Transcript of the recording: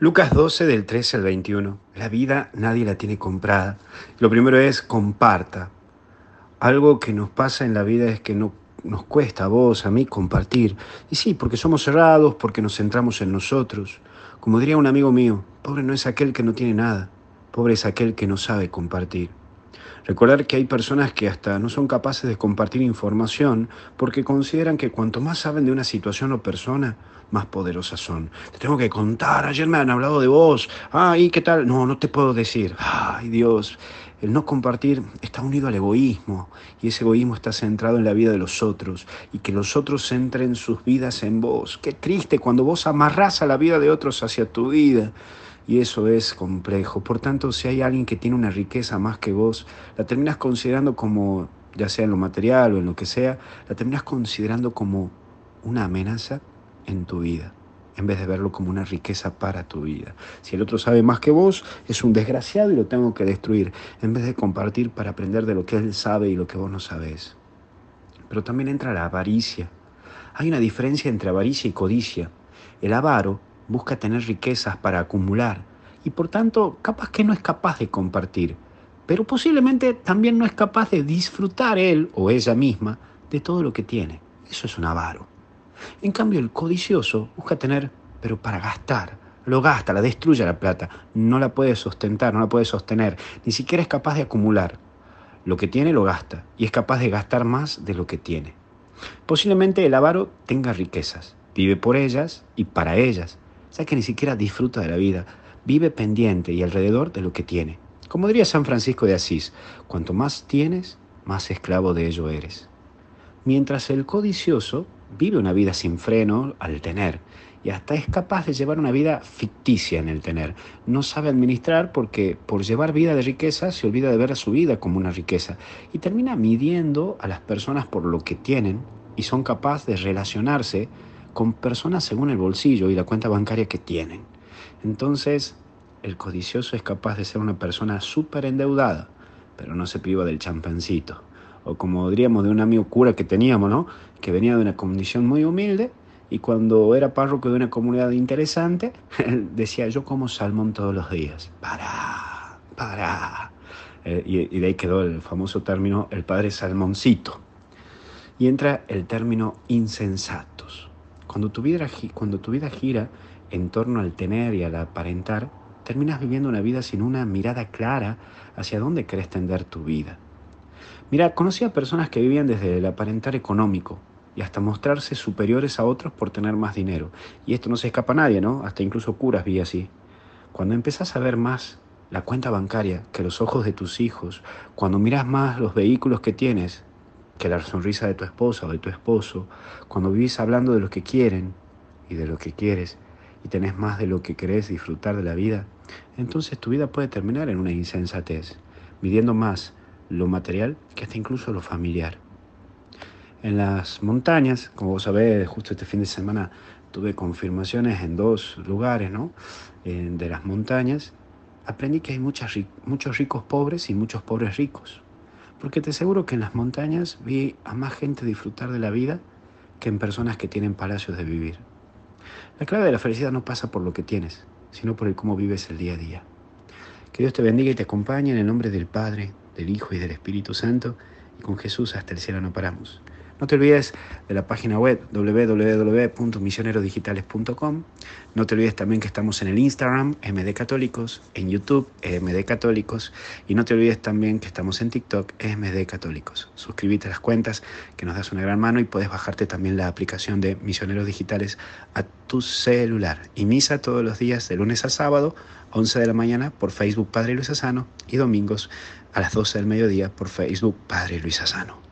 Lucas 12 del 13 al 21. La vida nadie la tiene comprada. Lo primero es comparta. Algo que nos pasa en la vida es que no nos cuesta a vos, a mí, compartir. Y sí, porque somos cerrados, porque nos centramos en nosotros. Como diría un amigo mío, pobre no es aquel que no tiene nada, pobre es aquel que no sabe compartir. Recordar que hay personas que hasta no son capaces de compartir información porque consideran que cuanto más saben de una situación o persona, más poderosas son. Te tengo que contar, ayer me han hablado de vos. Ay, ¿qué tal? No, no te puedo decir. Ay, Dios. El no compartir está unido al egoísmo y ese egoísmo está centrado en la vida de los otros y que los otros centren sus vidas en vos. Qué triste cuando vos amarrás a la vida de otros hacia tu vida y eso es complejo. Por tanto, si hay alguien que tiene una riqueza más que vos, la terminas considerando como, ya sea en lo material o en lo que sea, la terminas considerando como una amenaza en tu vida, en vez de verlo como una riqueza para tu vida. Si el otro sabe más que vos, es un desgraciado y lo tengo que destruir, en vez de compartir para aprender de lo que él sabe y lo que vos no sabés. Pero también entra la avaricia. Hay una diferencia entre avaricia y codicia. El avaro busca tener riquezas para acumular y por tanto capaz que no es capaz de compartir, pero posiblemente también no es capaz de disfrutar él o ella misma de todo lo que tiene. Eso es un avaro. En cambio, el codicioso busca tener, pero para gastar. Lo gasta, la destruye la plata. No la puede sustentar, no la puede sostener. Ni siquiera es capaz de acumular. Lo que tiene lo gasta y es capaz de gastar más de lo que tiene. Posiblemente el avaro tenga riquezas, vive por ellas y para ellas, ya que ni siquiera disfruta de la vida, vive pendiente y alrededor de lo que tiene. Como diría San Francisco de Asís, cuanto más tienes, más esclavo de ello eres. Mientras el codicioso vive una vida sin freno al tener y hasta es capaz de llevar una vida ficticia en el tener. No sabe administrar porque por llevar vida de riqueza se olvida de ver a su vida como una riqueza y termina midiendo a las personas por lo que tienen y son capaces de relacionarse con personas según el bolsillo y la cuenta bancaria que tienen. Entonces, el codicioso es capaz de ser una persona súper endeudada, pero no se priva del champancito o como diríamos de un amigo cura que teníamos, ¿no? Que venía de una condición muy humilde y cuando era párroco de una comunidad interesante, decía, yo como salmón todos los días. Para, para. Eh, y, de ahí quedó el famoso término, el padre salmoncito. Y entra el término insensatos. Cuando tu, vida, cuando tu vida gira en torno al tener y al aparentar, terminas viviendo una vida sin una mirada clara hacia dónde querés tender tu vida. Mira, conocí a personas que vivían desde el aparentar económico y hasta mostrarse superiores a otros por tener más dinero. Y esto no se escapa a nadie, ¿no? Hasta incluso curas vi así. Cuando empezás a ver más la cuenta bancaria que los ojos de tus hijos, cuando miras más los vehículos que tienes que la sonrisa de tu esposa o de tu esposo, cuando vivís hablando de lo que quieren y de lo que quieres y tenés más de lo que querés disfrutar de la vida, entonces tu vida puede terminar en una insensatez, midiendo más lo material que hasta incluso lo familiar. En las montañas, como vos sabés, justo este fin de semana tuve confirmaciones en dos lugares ¿no? de las montañas, aprendí que hay muchas, muchos ricos pobres y muchos pobres ricos. Porque te aseguro que en las montañas vi a más gente disfrutar de la vida que en personas que tienen palacios de vivir. La clave de la felicidad no pasa por lo que tienes, sino por el cómo vives el día a día. Que Dios te bendiga y te acompañe en el nombre del Padre, del Hijo y del Espíritu Santo, y con Jesús hasta el cielo no paramos. No te olvides de la página web www.misionerodigitales.com. No te olvides también que estamos en el Instagram, MD Católicos, en YouTube, MD Católicos. Y no te olvides también que estamos en TikTok, MD Católicos. Suscríbete a las cuentas, que nos das una gran mano y puedes bajarte también la aplicación de Misioneros Digitales a tu celular. Y misa todos los días, de lunes a sábado, 11 de la mañana, por Facebook Padre Luis Asano y domingos a las 12 del mediodía por Facebook Padre Luis Asano.